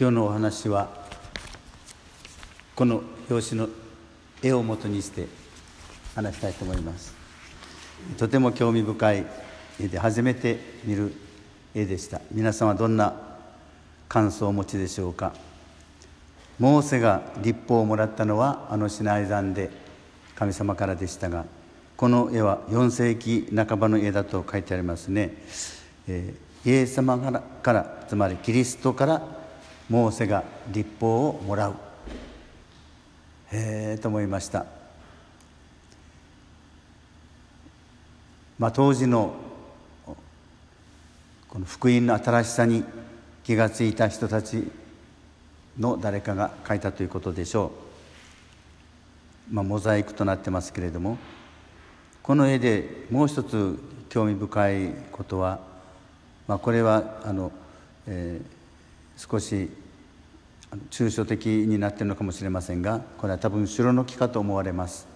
今日のお話はこの表紙の絵をもとにして話したいと思います。とても興味深い絵で初めて見る絵でした。皆さんはどんな感想をお持ちでしょうか。モーセが立法をもらったのはあのシナイ山で神様からでしたがこの絵は4世紀半ばの絵だと書いてありますね、えー、イエス様からつまりキリストからモーセが立法をもらう。へえと思いました。まあ当時のこの福音の新しさに気がついた人たちの誰かが書いたということでしょう、まあ、モザイクとなってますけれどもこの絵でもう一つ興味深いことは、まあ、これはあの、えー少し抽象的になっているのかもしれませんがこれは多分城の木かと思われます、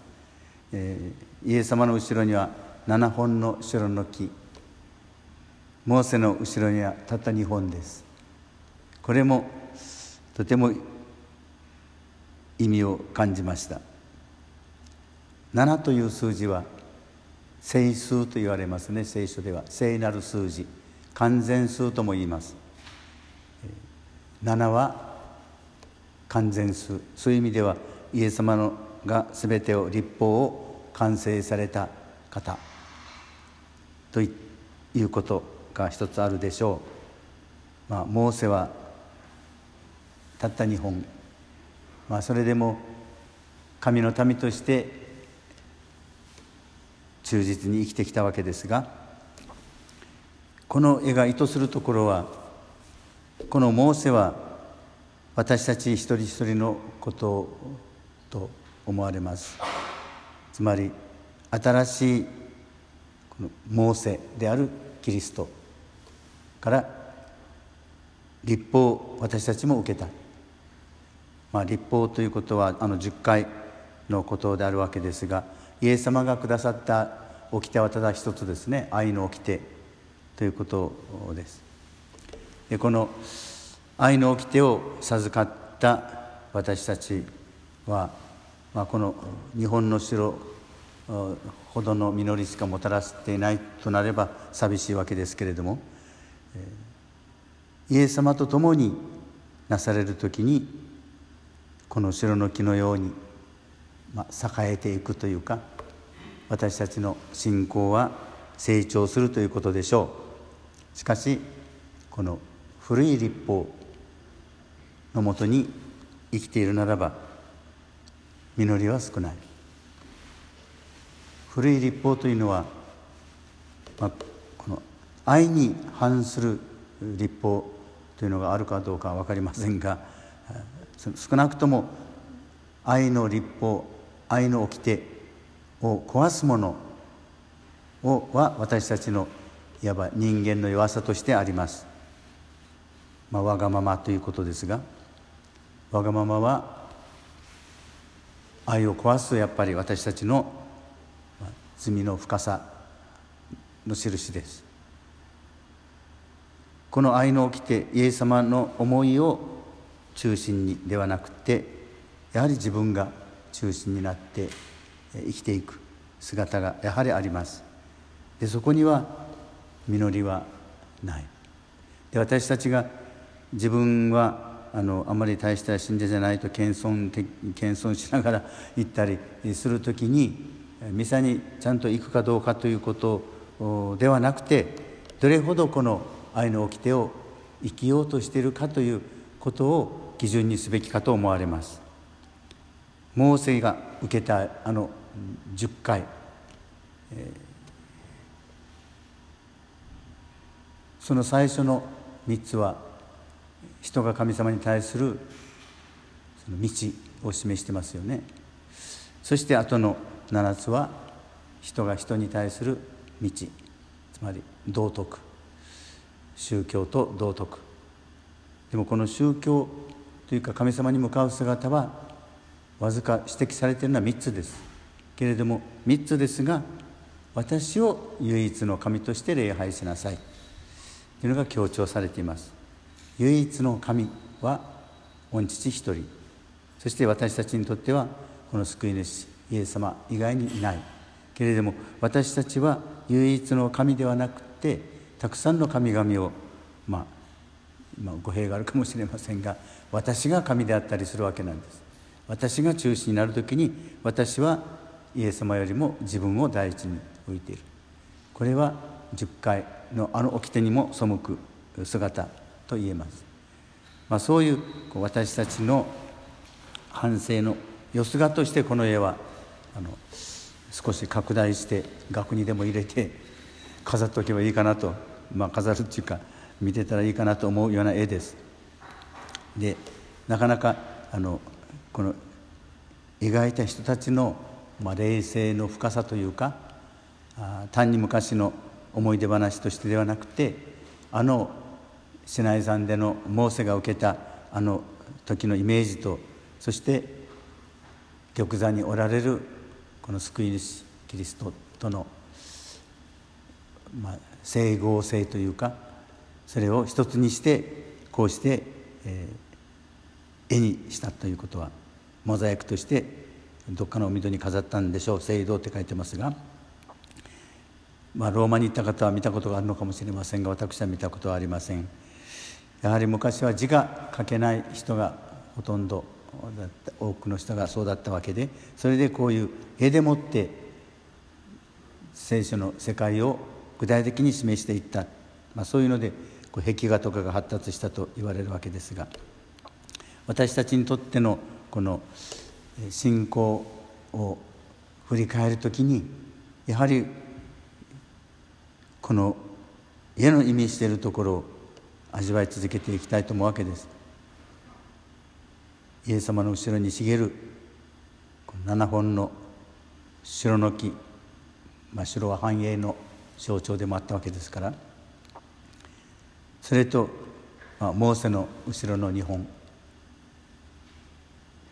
えー、イエス様の後ろには7本の城の木。モーセの後ろにはたった2本です。これもとても意味を感じました。7という数字は聖数と言われますね。聖書では。聖なる数字。完全数とも言います。7は完全数そういう意味ではイエス様のが全てを立法を完成された方。ということが一つあるでしょう。まあ、モーセはたった2本、まあ、それでも神の民として忠実に生きてきたわけですがこの絵が意図するところはこのモーセは私たち一人一人のことと思われます。つまり新しいこのモーセであるキリストから立法を私たちも受けた、まあ、立法ということはあの10回のことであるわけですがイエス様がくださった掟はただ一つですね。愛の掟ということです。でこの愛の掟を授かった私たちは、まあ、この日本の城ほどの実りしかもたらしていないとなれば寂しいわけですけれどもイエス様と共になされる時にこの城の木のように、まあ、栄えていくというか私たちの信仰は成長するということでしょう。しかしこの古い立法のもとに生きているならば実りは少ない。古い立法というのは、まあ、この愛に反する立法というのがあるかどうかは分かりませんが少なくとも愛の立法愛の掟を壊すものをは私たちのいわば人間の弱さとしてあります。まあ、わがままということですがわがままは愛を壊すやっぱり私たちの罪の深さの印です。この愛の起きてイエス様の思いを中心にではなくてやはり自分が中心になって生きていく姿がやはりあります。でそこには実りはない。で私たちが自分はあのあまり大した信者じゃないと謙遜謙遜しながら行ったりする時にミサにちゃんと行くかどうかということではなくてどれほどこの愛の掟を生きようとしているかということを基準にすべきかと思われます。モーセが受けたあの10回、えー、その最初の3つは人が神様に対するその道を示してますよね。そして後の7つは人が人に対する道。つまり道徳。宗教と道徳。でもこの宗教というか神様に向かう姿はわずか指摘されているのは3つです。けれども3つですが私を唯一の神として礼拝しなさい。というのが強調されています。唯一の神は御父一人そして私たちにとってはこの救い主イエス様以外にいないけれども私たちは唯一の神ではなくてたくさんの神々をまあまあ、語弊があるかもしれませんが私が神であったりするわけなんです私が中心になる時に私はイエス様よりも自分を第一に置いているこれは10回のあの掟にも背く姿と言えます、まあ、そういう私たちの反省のよすがとしてこの絵はあの少し拡大して額にでも入れて飾っておけばいいかなと、まあ、飾るっていうか見てたらいいかなと思うような絵です。でなかなかあのこの描いた人たちの、まあ、冷静の深さというかあ単に昔の思い出話としてではなくてあのシナイ山でのモーセが受けたあの時のイメージとそして玉座におられるこの救い主キリストとの、まあ、整合性というかそれを一つにしてこうして、えー、絵にしたということはモザイクとしてどっかの海戸に飾ったんでしょう聖堂って書いてますが、まあ、ローマに行った方は見たことがあるのかもしれませんが私は見たことはありません。やはり昔は字が書けない人がほとんど多くの人がそうだったわけでそれでこういう絵でもって聖書の世界を具体的に示していった、まあ、そういうのでこう壁画とかが発達したと言われるわけですが私たちにとってのこの信仰を振り返る時にやはりこの家の意味しているところを味わい続けていきたいと思うわけです。イエス様の後ろに茂る7本の白の木、まあ、白は繁栄の象徴でもあったわけですからそれと、まあ、モーセの後ろの2本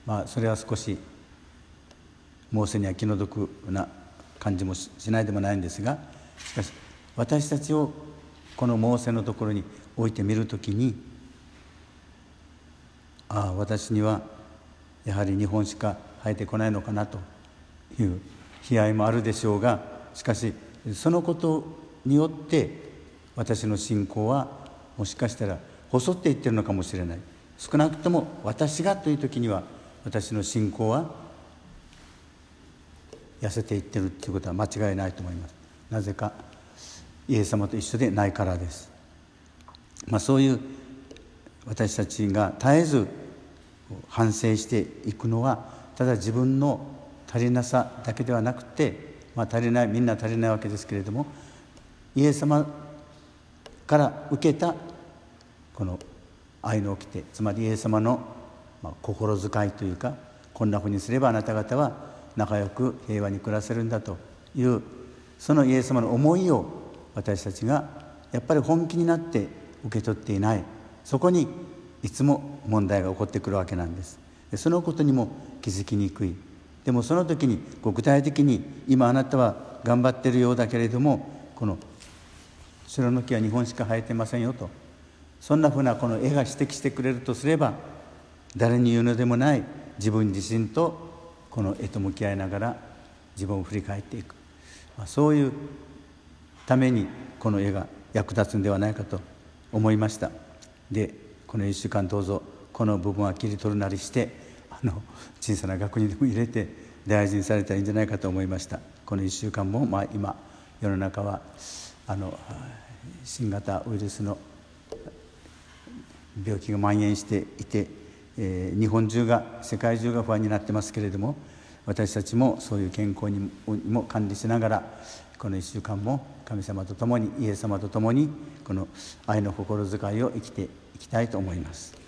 まあそれは少しモーセには気の毒な感じもしないでもないんですがしかし私たちをこのモーセのところに置いてみるときにああ私にはやはり日本しか生えてこないのかなという悲哀もあるでしょうがしかしそのことによって私の信仰はもしかしたら細っていってるのかもしれない。少なくとも私がという時には私の信仰は痩せていってるっていうことは間違いないと思います。なぜかイエス様と一緒でないからです、まあ、そういう私たちが絶えず反省していくのはただ自分の足りなさだけではなくて、まあ、足りないみんな足りないわけですけれどもイエス様から受けたこの愛の掟つまりイエス様の心遣いというかこんなふうにすればあなた方は仲良く平和に暮らせるんだというそのイエス様の思いを私たちがやっぱり本気になって受け取っていない。そこにいつも問題が起こってくるわけなんです。そのことにも気づきにくい。でもその時に具体的に今あなたは頑張ってるようだけれどもこの白の木は日本しか生えてませんよと。そんなふうなこの絵が指摘してくれるとすれば誰に言うのでもない自分自身とこの絵と向き合いながら自分を振り返っていく、まあ、そういうためにこの絵が役立つんではないかと思いました。でこの1週間どうぞこの部分は切り取るなりしてあの小さな額にでも入れて大事にされたらいいんじゃないかと思いました。この1週間も、まあ、今世の中はあの新型ウイルスの病気が蔓延していて、えー、日本中が世界中が不安になってますけれども私たちもそういう健康にも管理しながらこの1週間も神様と共にイエス様と共にこの愛の心遣いを生きていきたいと思います。